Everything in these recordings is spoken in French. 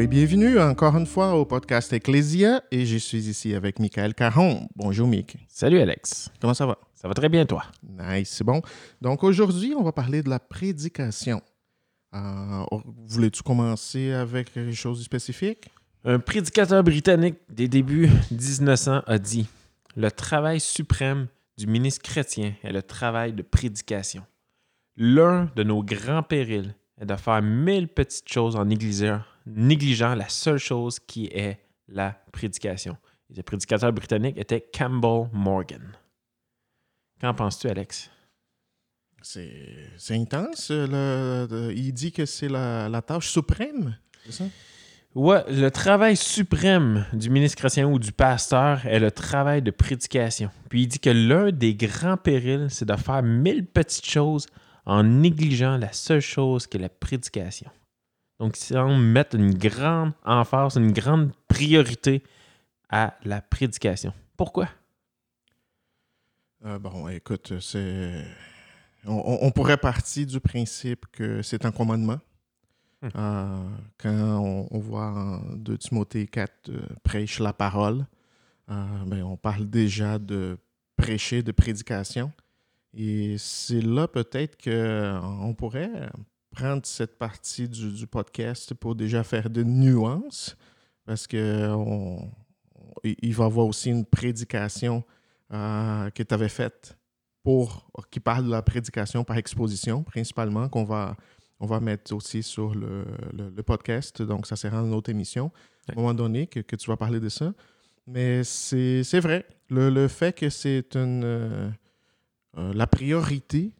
Bonjour et bienvenue encore une fois au podcast Ecclesia et je suis ici avec Michael Caron. Bonjour Mick. Salut Alex. Comment ça va? Ça va très bien toi? Nice, c'est bon. Donc aujourd'hui, on va parler de la prédication. Euh, Voulais-tu commencer avec quelque chose de spécifique? Un prédicateur britannique des débuts 1900 a dit Le travail suprême du ministre chrétien est le travail de prédication. L'un de nos grands périls est de faire mille petites choses en négligeant, négligeant la seule chose qui est la prédication. Le prédicateur britannique était Campbell Morgan. Qu'en penses-tu, Alex? C'est c'est intense. le- le- il dit que c'est la, la tâche suprême, c'est ça? Ouais, le travail suprême du ministre chrétien ou du pasteur est le travail de prédication. Puis il dit que l'un des grands périls, c'est de faire mille petites choses en négligeant la seule chose qui est la prédication. Donc, si on met une grande emphase, une grande priorité à la prédication. Pourquoi? Euh, bon, écoute, c'est. On, pourrait partir du principe que c'est un commandement. Hmm. Euh, quand on, on voit en 2 Timothée 4 euh, prêche la parole, ben, on parle déjà de prêcher, de prédication. Et c'est là peut-être qu'on pourrait prendre cette partie du, du podcast pour déjà faire de nuances, parce que on- il il va y avoir aussi une prédication euh, que tu avais faite pour qui parle de la prédication par exposition principalement qu'on va on va mettre aussi sur le, le- le podcast. Donc ça sera une autre émission. À un moment donné que, que tu vas parler de ça. Mais c'est vrai. Le, le fait que c'est une euh, euh, la priorité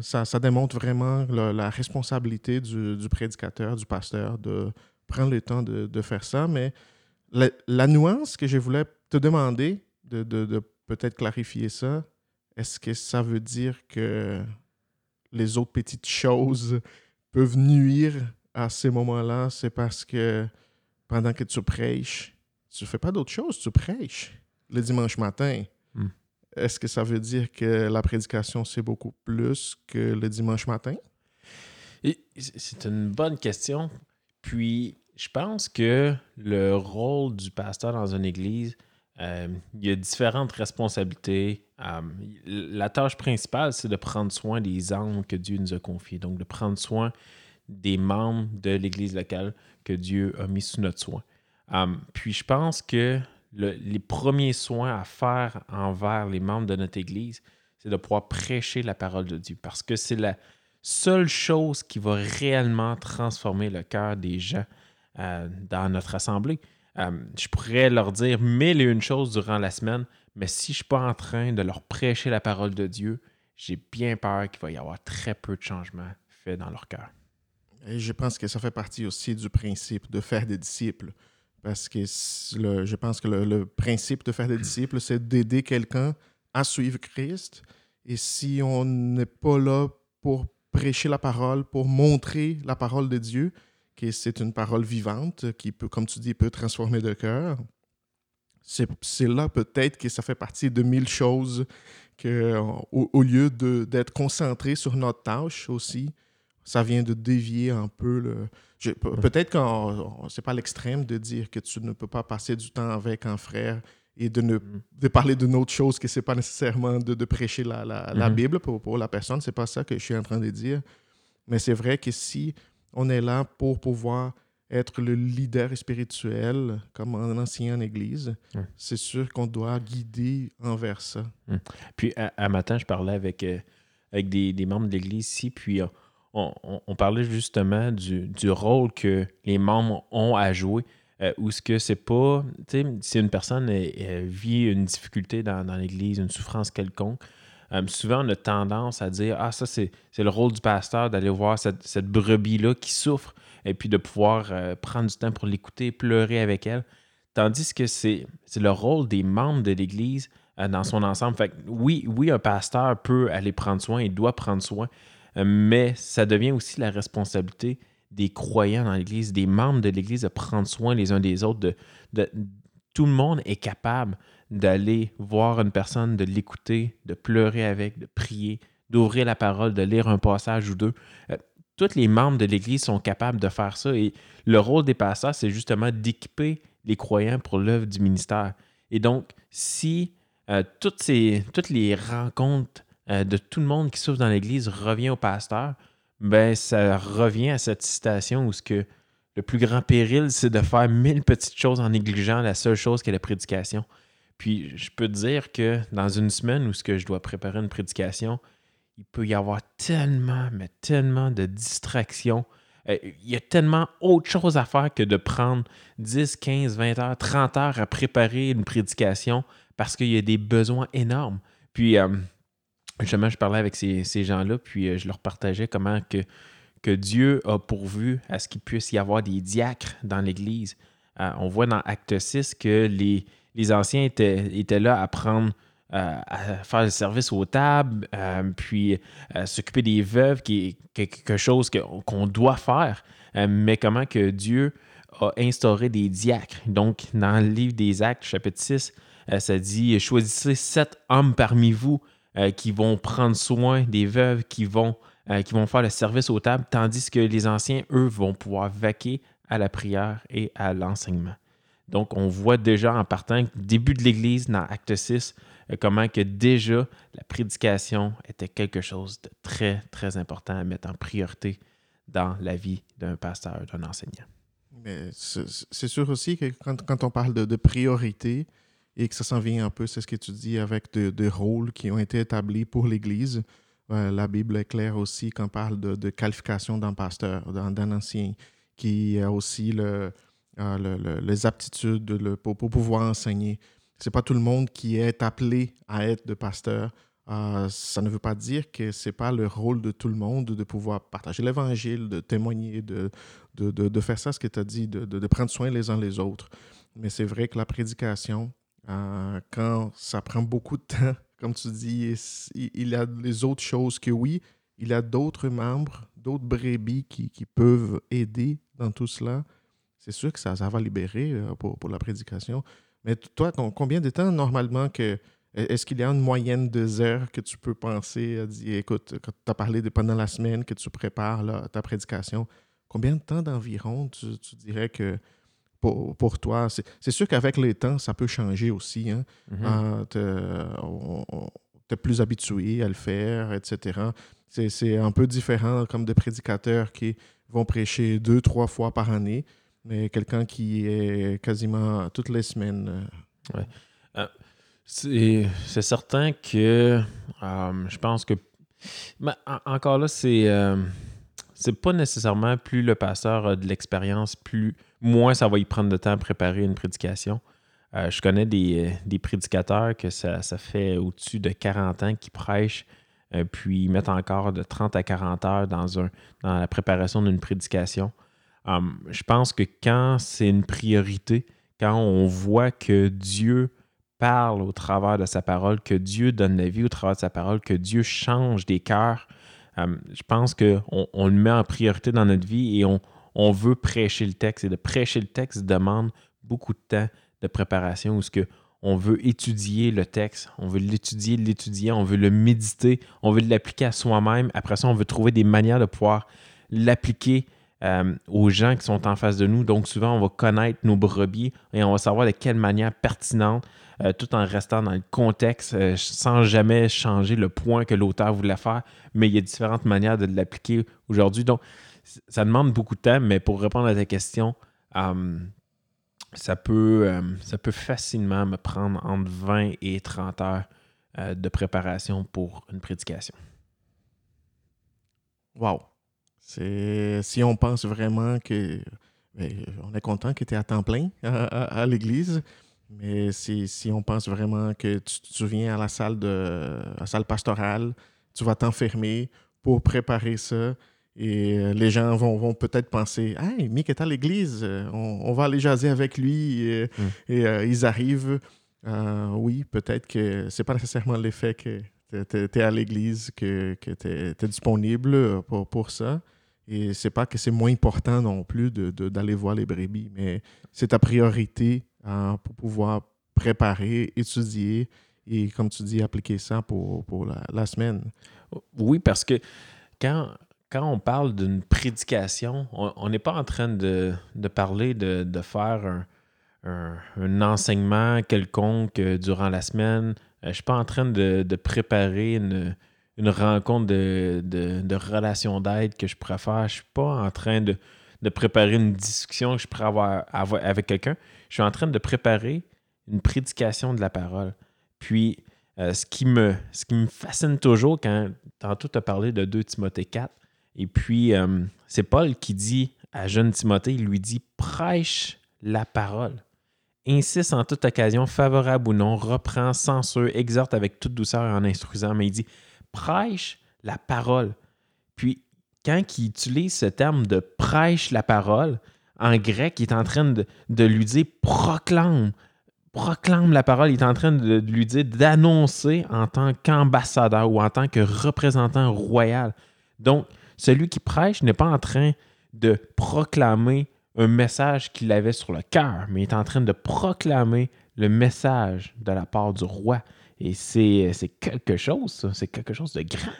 ça, ça démontre vraiment la, responsabilité du, prédicateur, du pasteur, de prendre le temps de, faire ça. Mais la, nuance que je voulais te demander, de, de- de peut-être clarifier ça, est-ce que ça veut dire que les autres petites choses peuvent nuire à ces moments-là? C'est parce que pendant que tu prêches, tu fais pas d'autre chose, tu prêches le dimanche matin. Est-ce que ça veut dire que la prédication, c'est beaucoup plus que le dimanche matin? C'est une bonne question. Puis, je pense que le rôle du pasteur dans une église, euh, il y a différentes responsabilités. Euh, la tâche principale, c'est de prendre soin des âmes que Dieu nous a confiées. Donc, de prendre soin des membres de l'église locale que Dieu a mis sous notre soin. Euh, puis, je pense que le- les premiers soins à faire envers les membres de notre église, c'est de pouvoir prêcher la parole de Dieu. Parce que c'est la, seule chose qui va réellement transformer le cœur des gens euh, dans notre assemblée. Euh, je pourrais leur dire mille et une choses durant la semaine, mais si je ne suis pas en train de leur prêcher la parole de Dieu, j'ai bien peur qu'il va y avoir très peu de changements faits dans leur cœur. Et je pense que ça fait partie aussi du principe de faire des disciples. Parce que je pense que le, principe de faire des disciples, c'est d'aider quelqu'un à suivre Christ. Et si on n'est pas là pour prêcher la parole, pour montrer la parole de Dieu, que c'est une parole vivante qui peut, comme tu dis, peut transformer le cœur, c'est là peut-être que ça fait partie de mille choses que, au, au lieu de- d'être concentré sur notre tâche aussi, ça vient de dévier un peu le. Peut-être que c'est pas l'extrême de dire que tu ne peux pas passer du temps avec un frère et de, ne, de parler d'une autre chose que c'est pas nécessairement de, de prêcher la, la, la Mhm. Bible pour, pour la personne. C'est pas ça que je suis en train de dire. Mais c'est vrai que si on est là pour pouvoir être le leader spirituel, comme en enseignant en église, c'est sûr qu'on doit guider envers ça. Puis, à, à matin, je parlais avec, euh, avec des, des membres de l'Église ici, puis euh, on, parlait justement du, rôle que les membres ont à jouer. euh, où ce que c'est pas, tu sais, si une personne euh, vit une difficulté dans, l'Église, une souffrance quelconque, euh, souvent on a tendance à dire Ah, ça, c'est le rôle du pasteur d'aller voir cette, brebis-là qui souffre et puis de pouvoir prendre du temps pour l'écouter, pleurer avec elle. Tandis que c'est le rôle des membres de l'Église dans son ensemble. Fait que oui, oui, un pasteur peut aller prendre soin, il doit prendre soin, mais ça devient aussi la responsabilité des croyants dans l'Église, des membres de l'Église de prendre soin les uns des autres. De, tout le monde est capable d'aller voir une personne, de l'écouter, de pleurer avec, de prier, d'ouvrir la parole, de lire un passage ou deux. Euh, tous les membres de l'Église sont capables de faire ça. Et le rôle des pasteurs, c'est justement d'équiper les croyants pour l'œuvre du ministère. Et donc, si euh, toutes, ces, toutes les rencontres euh, de tout le monde qui souffre dans l'Église revient au pasteur, ben ça revient à cette citation où le plus grand péril, c'est de faire mille petites choses en négligeant la seule chose qui est la prédication. Puis je peux te dire que dans une semaine où je dois préparer une prédication, il peut y avoir tellement, mais tellement de distractions. Euh, il y a tellement autre chose à faire que de prendre 10, 15, 20 heures, 30 heures à préparer une prédication parce qu'il y a des besoins énormes. Puis, euh, justement, je parlais avec ces, gens-là, puis euh, je leur partageais comment que, que Dieu a pourvu à ce qu'il puisse y avoir des diacres dans l'Église. on voit dans Acte 6 que les, les anciens étaient, étaient là à prendre euh, à faire le service aux tables, euh, puis euh, s'occuper des veuves, qui est quelque chose qu'on doit faire, mais comment que Dieu a instauré des diacres. Donc, dans le livre des Actes, chapitre 6, ça dit Choisissez sept hommes parmi vous qui vont prendre soin des veuves, qui vont, qui vont faire le service aux tables, tandis que les anciens, eux, vont pouvoir vaquer à la prière et à l'enseignement. Donc, on voit déjà en partant, début de l'Église, dans Acte 6, euh, comment que déjà la prédication était quelque chose de très, très important à mettre en priorité dans la vie d'un pasteur, d'un enseignant. Mais c'est sûr aussi que quand, on parle de, priorité et que ça s'en vient un peu, c'est ce que tu dis, avec des rôles qui ont été établis pour l'Église, euh, la Bible est claire aussi quand on parle de, qualification d'un pasteur, d'un ancien, qui a aussi le, euh, les aptitudes pour, pouvoir enseigner c'est pas tout le monde qui est appelé à être de pasteur. Euh, ça ne veut pas dire que c'est pas le rôle de tout le monde de pouvoir partager l'évangile, de témoigner, de, de, de, faire ça, ce que tu as dit, de, prendre soin les uns les autres. Mais c'est vrai que la prédication, euh, quand ça prend beaucoup de temps, comme tu dis, il y a les autres choses que oui, il a d'autres membres, d'autres brebis qui, peuvent aider dans tout cela. C'est sûr que ça, va libérer euh, pour, la prédication. Mais toi, combien de temps normalement que. Est-ce qu'il y a une moyenne de heures que tu peux penser à dire, écoute, quand tu as parlé de pendant la semaine que tu prépares ta prédication, combien de temps d'environ tu, dirais que pour, pour toi, c'est sûr qu'avec le temps, ça peut changer aussi. Hein? Mm-hmm. Ah, tu es plus habitué à le faire, etc. C'est un peu différent comme des prédicateurs qui vont prêcher deux, trois fois par année mais quelqu'un qui est quasiment toutes les semaines. Euh. Ouais. Euh, c'est certain que euh, je pense que. Mais encore là, c'est. c'est pas nécessairement plus le pasteur a de l'expérience, plus moins ça va y prendre de temps à préparer une prédication. je connais des, des, prédicateurs que ça, ça fait au-dessus de 40 ans qui prêchent, puis ils mettent encore de 30 à 40 heures dans la préparation d'une prédication. Hum, je pense que quand c'est une priorité, quand on voit que Dieu parle au travers de sa parole, que Dieu donne la vie au travers de sa parole, que Dieu change des cœurs, hum, je pense qu'on on le met en priorité dans notre vie et on, on, veut prêcher le texte. Et de prêcher le texte demande beaucoup de temps de préparation où ce que on veut étudier le texte, on veut l'étudier, l'étudier, on veut le méditer, on veut l'appliquer à soi-même. Après ça, on veut trouver des manières de pouvoir l'appliquer euh, aux gens qui sont en face de nous. Donc, souvent, on va connaître nos brebis et on va savoir de quelle manière pertinente, euh, tout en restant dans le contexte, euh, sans jamais changer le point que l'auteur voulait faire. Mais il y a différentes manières de l'appliquer aujourd'hui. Donc, ça demande beaucoup de temps, mais pour répondre à ta question, ça, peut, ça peut facilement me prendre entre 20 et 30 heures de préparation pour une prédication. Wow! Si on pense vraiment que ben, on est content que tu es à temps plein à, l'église, mais si, si, on pense vraiment que tu, viens à la salle de la salle pastorale, tu vas t'enfermer pour préparer ça. Et euh, les gens vont, vont peut-être penser Hey, Mick est à l'église, on, va aller jaser avec lui. Et, hmm. euh, ils arrivent. Euh, oui, peut-être que c'est pas nécessairement l'effet que tu es, à l'église, que, que tu es, disponible pour, pour ça. Et c'est pas que c'est moins important non plus d'aller de, voir les brebis, mais c'est ta priorité hein, pour pouvoir préparer, étudier et, comme tu dis, appliquer ça pour, pour la, la, semaine. Oui, parce que quand, quand on parle d'une prédication, on n'est pas en train de, parler de, faire un, enseignement quelconque euh, durant la semaine. Euh, je ne suis pas en train de, préparer une, rencontre de, relation d'aide que je pourrais faire. Je ne suis pas en train de, préparer une discussion que je pourrais avoir, avec quelqu'un. Je suis en train de préparer une prédication de la parole. Puis, euh, ce, qui me, ce qui me fascine toujours quand tantôt tu as parlé de 2 Timothée 4, et puis euh, c'est Paul qui dit à jeune Timothée, il lui dit prêche la parole. Insiste en toute occasion, favorable ou non, reprend, censure, exhorte avec toute douceur en instruisant, mais il dit prêche la parole. Puis, quand il utilise ce terme de prêche la parole, en grec, il est en train de, de lui dire proclame, proclame la parole, il est en train de lui dire d'annoncer en tant qu'ambassadeur ou en tant que représentant royal. Donc, celui qui prêche n'est pas en train de proclamer un message qu'il avait sur le cœur, mais il est en train de proclamer le message de la part du roi. Et c'est quelque chose, c'est quelque chose de grand.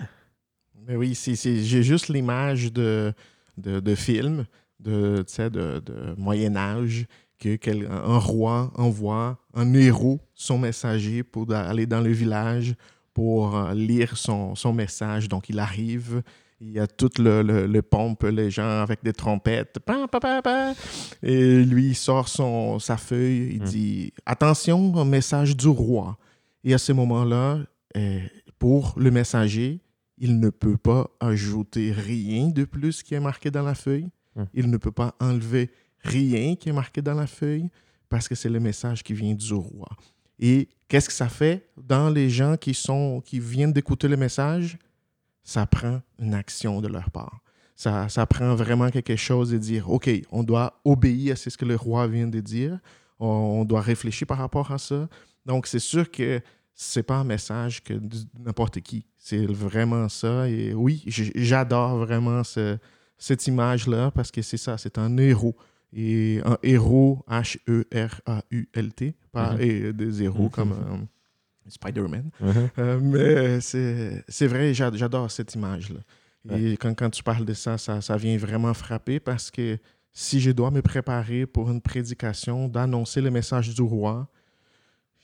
Mais oui, j'ai juste l'image de, de, film de, de, de Moyen Âge un roi envoie un héros, son messager, pour aller dans le village pour euh, lire son, message. Donc, il arrive, il y a tout le, le, pompe, les gens avec des trompettes. et lui, il sort son, sa feuille, il hmm. dit Attention, un message du roi. Et à ce moment-là, eh, pour le messager, il ne peut pas ajouter rien de plus qui est marqué dans la feuille. Hmm. Il ne peut pas enlever rien qui est marqué dans la feuille parce que c'est le message qui vient du roi. Et qu'est-ce que ça fait dans les gens qui, sont, qui viennent d'écouter le message? Ça prend une action de leur part. Ça, ça prend vraiment quelque chose de dire, OK, on doit obéir à ce que le roi vient de dire. On, doit réfléchir par rapport à ça. Donc, c'est sûr que c'est pas un message que n'importe qui. C'est vraiment ça. Et oui, j'adore vraiment cette image-là parce que c'est ça, c'est un héros et un héros, H-E-R-A-U-L-T, pas mm des héros comme Spider-Man. Mhm. Euh, mais c'est vrai, j'adore cette image-là. Et quand, quand, tu parles de ça, ça, ça, vient vraiment frapper parce que si je dois me préparer pour une prédication, d'annoncer le message du roi,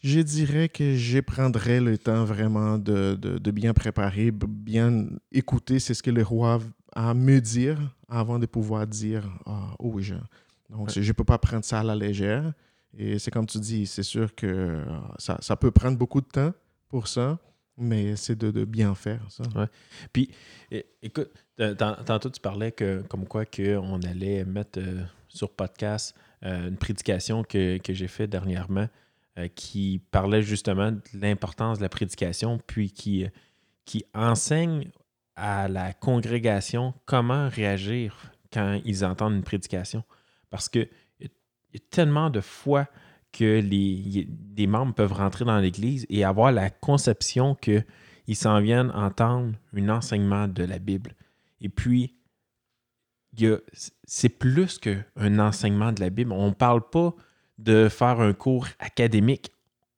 je dirais que je prendrais le temps vraiment de, de, bien préparer, bien écouter ce que le roi a à me dire avant de pouvoir dire aux gens. Donc, je ne peux pas prendre ça à la légère. Et c'est comme tu dis, c'est sûr que euh, ça, ça, peut prendre beaucoup de temps pour ça, mais c'est de, bien faire ça. Puis, écoute, tantôt tu parlais que, comme quoi qu'on allait mettre euh, sur podcast euh, une prédication que, que j'ai faite dernièrement qui parlait justement de l'importance de la prédication, puis qui, qui enseigne à la congrégation comment réagir quand ils entendent une prédication. Parce qu'il y, a tellement de fois que les, des membres peuvent rentrer dans l'Église et avoir la conception qu'ils s'en viennent entendre un enseignement de la Bible. Et puis, c'est plus qu'un enseignement de la Bible. On ne parle pas de faire un cours académique.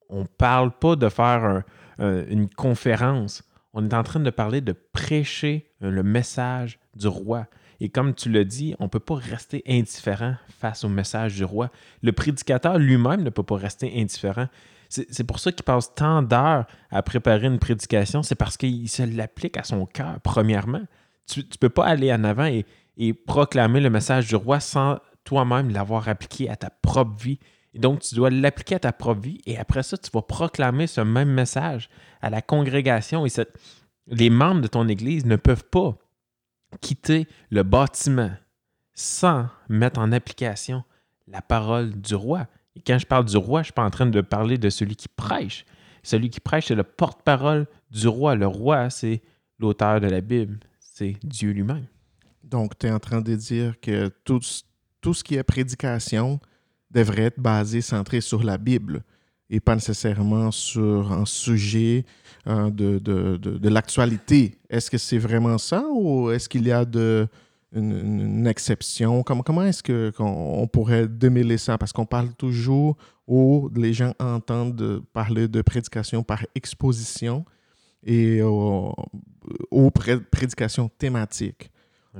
On ne parle pas de faire une conférence. On est en train de parler de prêcher le message du roi. Et comme tu l'as dit, on ne peut pas rester indifférent face au message du roi. Le prédicateur lui-même ne peut pas rester indifférent. C'est pour ça qu'il passe tant d'heures à préparer une prédication. C'est parce qu'il se l'applique à son cœur, premièrement. Tu ne peux pas aller en avant et, et, proclamer le message du roi sans toi-même l'avoir appliqué à ta propre vie. Et donc, tu dois l'appliquer à ta propre vie et après ça, tu vas proclamer ce même message à la congrégation. Et les membres de ton Église ne peuvent pas quitter le bâtiment sans mettre en application la parole du roi. Et quand je parle du roi, je ne suis pas en train de parler de celui qui prêche. Celui qui prêche, c'est le porte-parole du roi. Le roi, c'est l'auteur de la Bible. C'est Dieu lui-même. Donc, tu es en train de dire que tout, tout ce qui est prédication devrait être basé, centré sur la Bible et pas nécessairement sur un sujet euh, de, de, de, l'actualité. Est-ce que c'est vraiment ça ou est-ce qu'il y a de, une, exception? Comment, comment est-ce qu'on pourrait démêler ça? Parce qu'on parle toujours où les gens entendent parler de prédication par exposition et aux, prédications thématiques.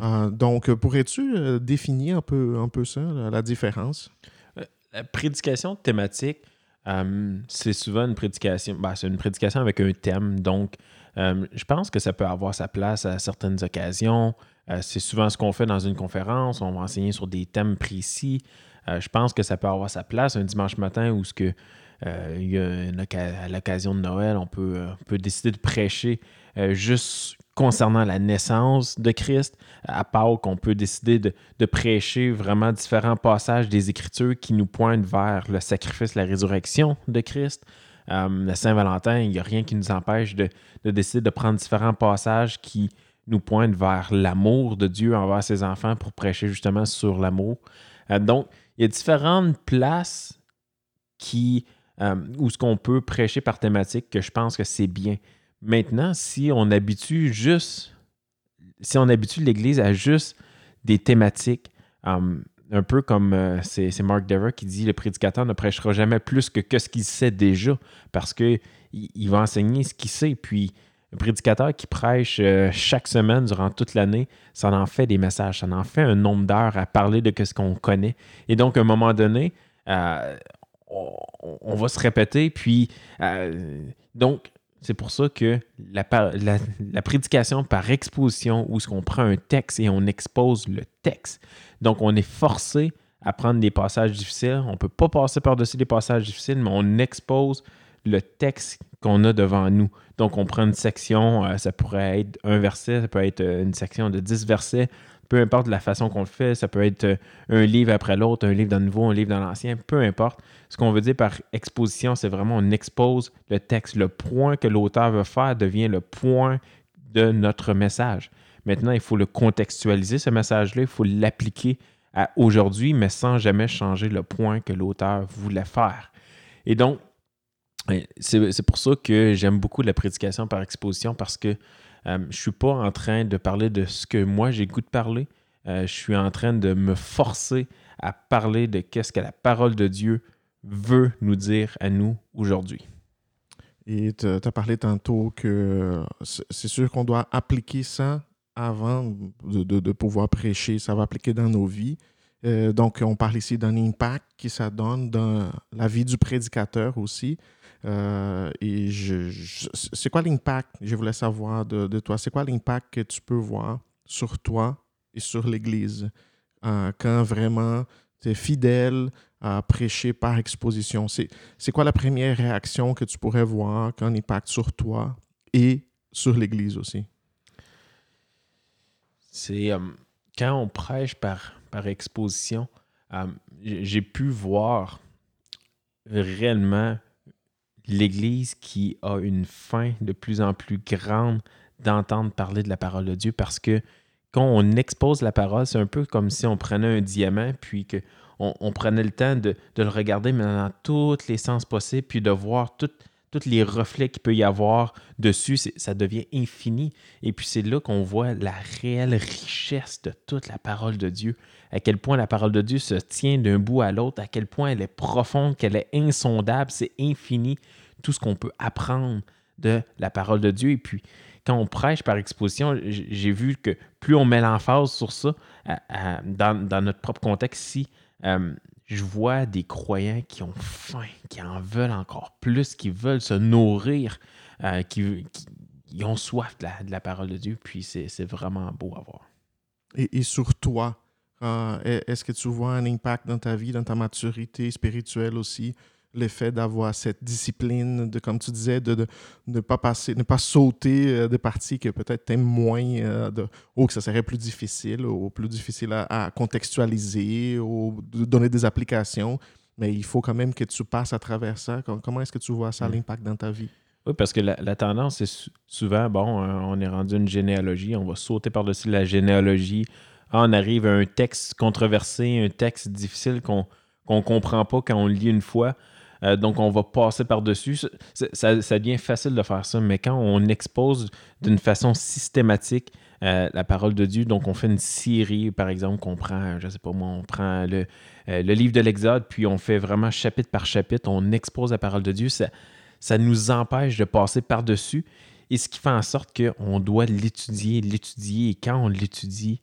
Euh, donc, pourrais-tu définir un peu, un peu ça, la différence? La prédication thématique, c'est souvent une prédication, ben, c'est une prédication avec un thème. Donc, je pense que ça peut avoir sa place à certaines occasions. c'est souvent ce qu'on fait dans une conférence. On va enseigner sur des thèmes précis. je pense que ça peut avoir sa place un dimanche matin où ce que euh, à l'occasion de Noël, on peut, euh, peut décider de prêcher euh, juste concernant la naissance de Christ. À Pâques, on peut décider de, prêcher vraiment différents passages des Écritures qui nous pointent vers le sacrifice, la résurrection de Christ. la Saint-Valentin, il n'y a rien qui nous empêche de, de, décider de prendre différents passages qui nous pointent vers l'amour de Dieu envers ses enfants pour prêcher justement sur l'amour. donc, il y a différentes places euh, ou ce qu'on peut prêcher par thématique, que je pense que c'est bien. Maintenant, si on habitue juste, si on habitue l'Église à juste des thématiques, euh, un peu comme euh, c'est Mark Dever qui dit le prédicateur ne prêchera jamais plus que, ce qu'il sait déjà, parce qu'il il va enseigner ce qu'il sait. Puis, un prédicateur qui prêche chaque semaine durant toute l'année, ça en fait des messages, ça en fait un nombre d'heures à parler de ce qu'on connaît. Et donc, à un moment donné, on, va se répéter. Puis, euh, donc, c'est pour ça que la, prédication par exposition, où ce qu'on prend un texte et on expose le texte. Donc, on est forcé à prendre des passages difficiles. On ne peut pas passer par-dessus les passages difficiles, mais on expose le texte qu'on a devant nous. Donc, on prend une section, euh, ça pourrait être un verset, ça peut être euh, une section de 10 versets peu importe la façon qu'on le fait, ça peut être euh, un livre après l'autre, un livre dans le nouveau, un livre dans l'ancien, peu importe. Ce qu'on veut dire par exposition, c'est vraiment on expose le texte. Le point que l'auteur veut faire devient le point de notre message. Maintenant, il faut le contextualiser, ce message-là, il faut l'appliquer à aujourd'hui, mais sans jamais changer le point que l'auteur voulait faire. Et donc, c'est pour ça que j'aime beaucoup la prédication par exposition parce que euh, je ne suis pas en train de parler de ce que moi j'ai goût de parler. Euh, je suis en train de me forcer à parler de qu'est-ce que la parole de Dieu veut nous dire à nous aujourd'hui. Et tu as parlé tantôt que c'est sûr qu'on doit appliquer ça avant de, pouvoir prêcher. Ça va appliquer dans nos vies. Euh, donc, on parle ici d'un impact qui ça donne dans la vie du prédicateur aussi. Euh, et je, c'est quoi l'impact, je voulais savoir de, toi, c'est quoi l'impact que tu peux voir sur toi et sur l'Église euh, quand vraiment tu es fidèle à prêcher par exposition? C'est, c'est quoi la première réaction que tu pourrais voir quand impact sur toi et sur l'Église aussi? C'est euh, quand on prêche par, par exposition, j'ai pu voir réellement l'Église qui a une faim de plus en plus grande d'entendre parler de la parole de Dieu parce que quand on expose la parole, c'est un peu comme si on prenait un diamant puis que on, prenait le temps de, le regarder mais dans tous les sens possibles puis de voir tous les reflets qu'il peut y avoir dessus. Ça devient infini. Et puis c'est là qu'on voit la réelle richesse de toute la parole de Dieu à quel point la parole de Dieu se tient d'un bout à l'autre, à quel point elle est profonde, qu'elle est insondable, c'est infini, tout ce qu'on peut apprendre de la parole de Dieu. Et puis, quand on prêche par exposition, j'ai vu que plus on met l'emphase sur ça, dans, notre propre contexte ici, euh, je vois des croyants qui ont faim, qui en veulent encore plus, qui veulent se nourrir, euh, qui, ont soif de la, parole de Dieu. Puis c'est vraiment beau à voir. Et, sur toi, euh, est-ce que tu vois un impact dans ta vie, dans ta maturité spirituelle aussi, l'effet d'avoir cette discipline, de, comme tu disais, de ne pas passer, ne pas sauter euh, des parties que peut-être tu aimes moins, euh, de, ou que ça serait plus difficile, ou plus difficile à, contextualiser, ou de donner des applications, mais il faut quand même que tu passes à travers ça. Comment est-ce que tu vois ça, mm. l'impact dans ta vie? Oui, parce que la, tendance, c'est souvent, bon, on est rendu une généalogie, on va sauter par-dessus la généalogie, ah, on arrive à un texte controversé, un texte difficile qu'on ne comprend pas quand on le lit une fois. Euh, donc, on va passer par-dessus. Ça, devient facile de faire ça, mais quand on expose d'une façon systématique euh, la parole de Dieu, donc on fait une série, par exemple, qu'on prend, je ne sais pas moi, on prend le, euh, le livre de l'Exode, puis on fait vraiment chapitre par chapitre, on expose la parole de Dieu, ça, ça nous empêche de passer par-dessus. Et ce qui fait en sorte qu'on doit l'étudier, l'étudier, et quand on l'étudie,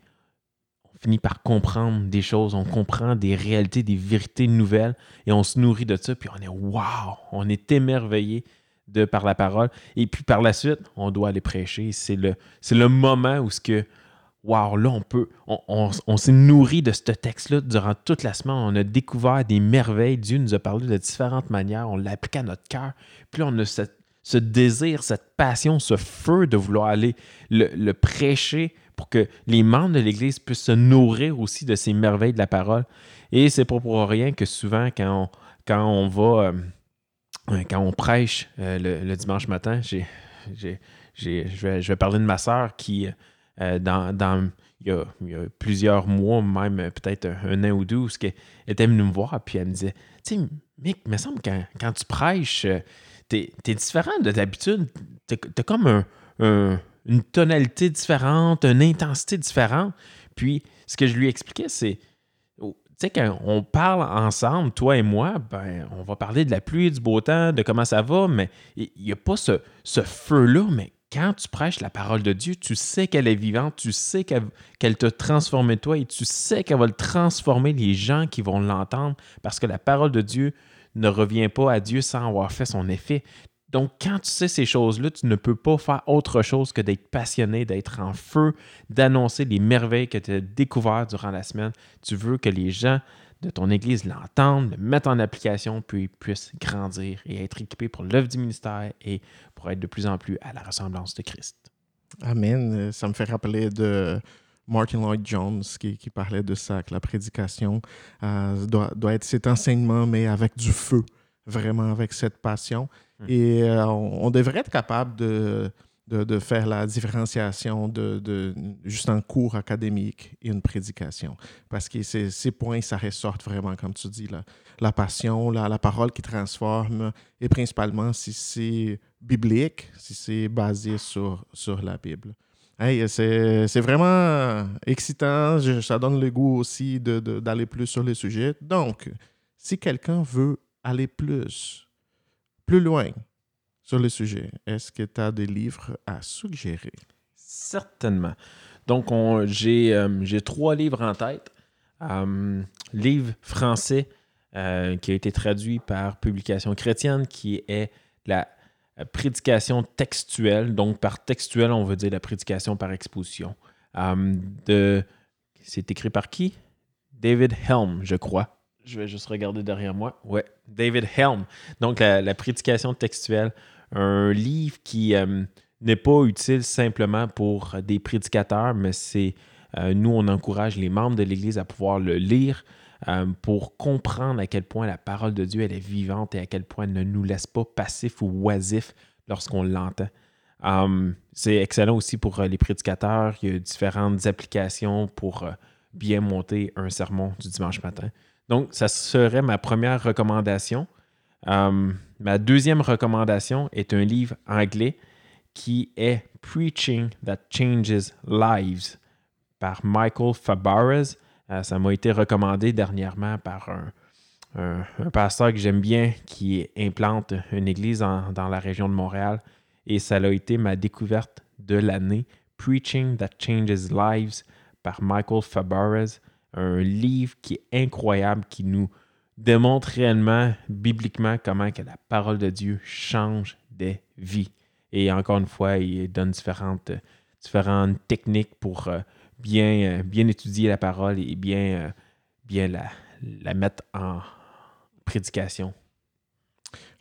finit par comprendre des choses, on comprend des réalités, des vérités nouvelles, et on se nourrit de ça, puis on est wow, on est émerveillé de par la parole. Et puis par la suite, on doit aller prêcher. C'est le, c'est le moment où ce que Wow, là, on peut. On, s'est nourri de ce texte-là durant toute la semaine. On a découvert des merveilles. Dieu nous a parlé de différentes manières. On l'a appliqué à notre cœur. Puis on a ce désir, cette passion, ce feu de vouloir aller le, prêcher pour que les membres de l'Église puissent se nourrir aussi de ces merveilles de la parole. Et c'est pas pour rien que souvent, quand on, quand on va. Euh, quand on prêche euh, le, dimanche matin, j'ai, je, vais, je vais parler de ma sœur qui euh, dans, il, y a, plusieurs mois, même peut-être un, an ou deux, était venue me voir, puis elle me disait Tu sais, Mick, il me semble que quand, tu prêches, euh, t'es es différent de d'habitude. T'as as comme une tonalité différente, une intensité différente. Puis, ce que je lui expliquais, c'est oh, tu sais, quand on parle ensemble, toi et moi, ben, on va parler de la pluie, du beau temps, de comment ça va, mais il n'y a pas ce, feu-là. Mais quand tu prêches la parole de Dieu, tu sais qu'elle est vivante, tu sais qu'elle t'a transformé toi et tu sais qu'elle va transformer les gens qui vont l'entendre parce que la parole de Dieu ne revient pas à Dieu sans avoir fait son effet. Donc, quand tu sais ces choses-là, tu ne peux pas faire autre chose que d'être passionné, d'être en feu, d'annoncer les merveilles que tu as découvertes durant la semaine. Tu veux que les gens de ton Église l'entendent, le mettent en application, puis puissent grandir et être équipés pour l'œuvre du ministère et pour être de plus en plus à la ressemblance de Christ. Amen. Euh, ça me fait rappeler de Martin Lloyd Jones qui, parlait de ça, que la prédication euh, doit, doit, être cet enseignement, mais avec du feu, vraiment avec cette passion. Hmm. Et euh, on, devrait être capable de de, faire la différenciation de, juste un cours académique et une prédication. Parce que ces, ces points, ça ressortent vraiment, comme tu dis, la, la passion, la, la parole qui transforme, et principalement si c'est biblique, si c'est basé sur, sur la Bible. Hey, c'est vraiment excitant. ça donne le goût aussi d'aller plus sur le sujet. Donc, si quelqu'un veut aller plus, plus loin, sur le sujet. Est-ce que tu as des livres à suggérer? Certainement. Donc, euh, j'ai trois livres en tête. Euh, livre français euh, qui a été traduit par Publication chrétienne, qui est la prédication textuelle. Donc, par textuel, on veut dire la prédication par exposition. c'est écrit par qui? David Helm, je crois. Je vais juste regarder derrière moi. Ouais, David Helm. Donc, la, prédication textuelle un livre qui euh, n'est pas utile simplement pour des prédicateurs, mais c'est euh, nous, on encourage les membres de l'Église à pouvoir le lire euh, pour comprendre à quel point la parole de Dieu elle est vivante et à quel point elle ne nous laisse pas passifs ou oisifs lorsqu'on l'entend. c'est excellent aussi pour les prédicateurs. Il y a différentes applications pour bien monter un sermon du dimanche matin. Donc, ça serait ma première recommandation. Euh, ma deuxième recommandation est un livre anglais qui est Preaching That Changes Lives par Michael Fabarez. Euh, ça m'a été recommandé dernièrement par un, pasteur que j'aime bien qui implante une église dans la région de Montréal. Et ça a été ma découverte de l'année. Preaching That Changes Lives par Michael Fabarez. Un livre qui est incroyable, qui nous démontre réellement, bibliquement, comment que la parole de Dieu change des vies. Et encore une fois, il donne différentes, différentes techniques pour euh, bien, euh, bien étudier la parole et bien, euh, bien la, la mettre en prédication.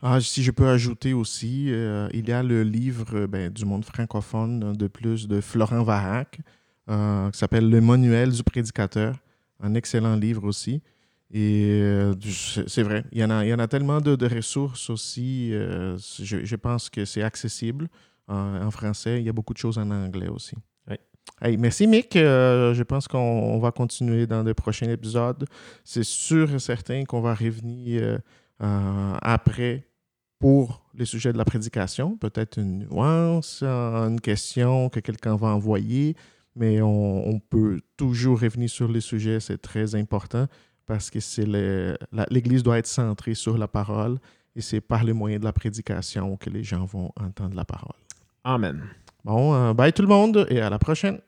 Ah, si je peux ajouter aussi, il y a le livre ben, du monde francophone de plus de Florent Varac, qui s'appelle Le Manuel du prédicateur. Un excellent livre aussi. Et euh, c'est vrai, il y, en a, il y en a tellement de, ressources aussi. Euh, je, pense que c'est accessible en, français. Il y a beaucoup de choses en anglais aussi. merci, Mick. Euh, je pense qu'on va continuer dans les prochains épisodes. C'est sûr et certain qu'on va revenir après pour les sujets de la prédication. Peut-être une nuance, une question que quelqu'un va envoyer, mais on, on peut toujours revenir sur les sujets. C'est très important parce que c'est l'Église doit être centrée sur la parole et c'est par les moyens de la prédication que les gens vont entendre la parole. Amen. Bon, euh, bye tout le monde et à la prochaine.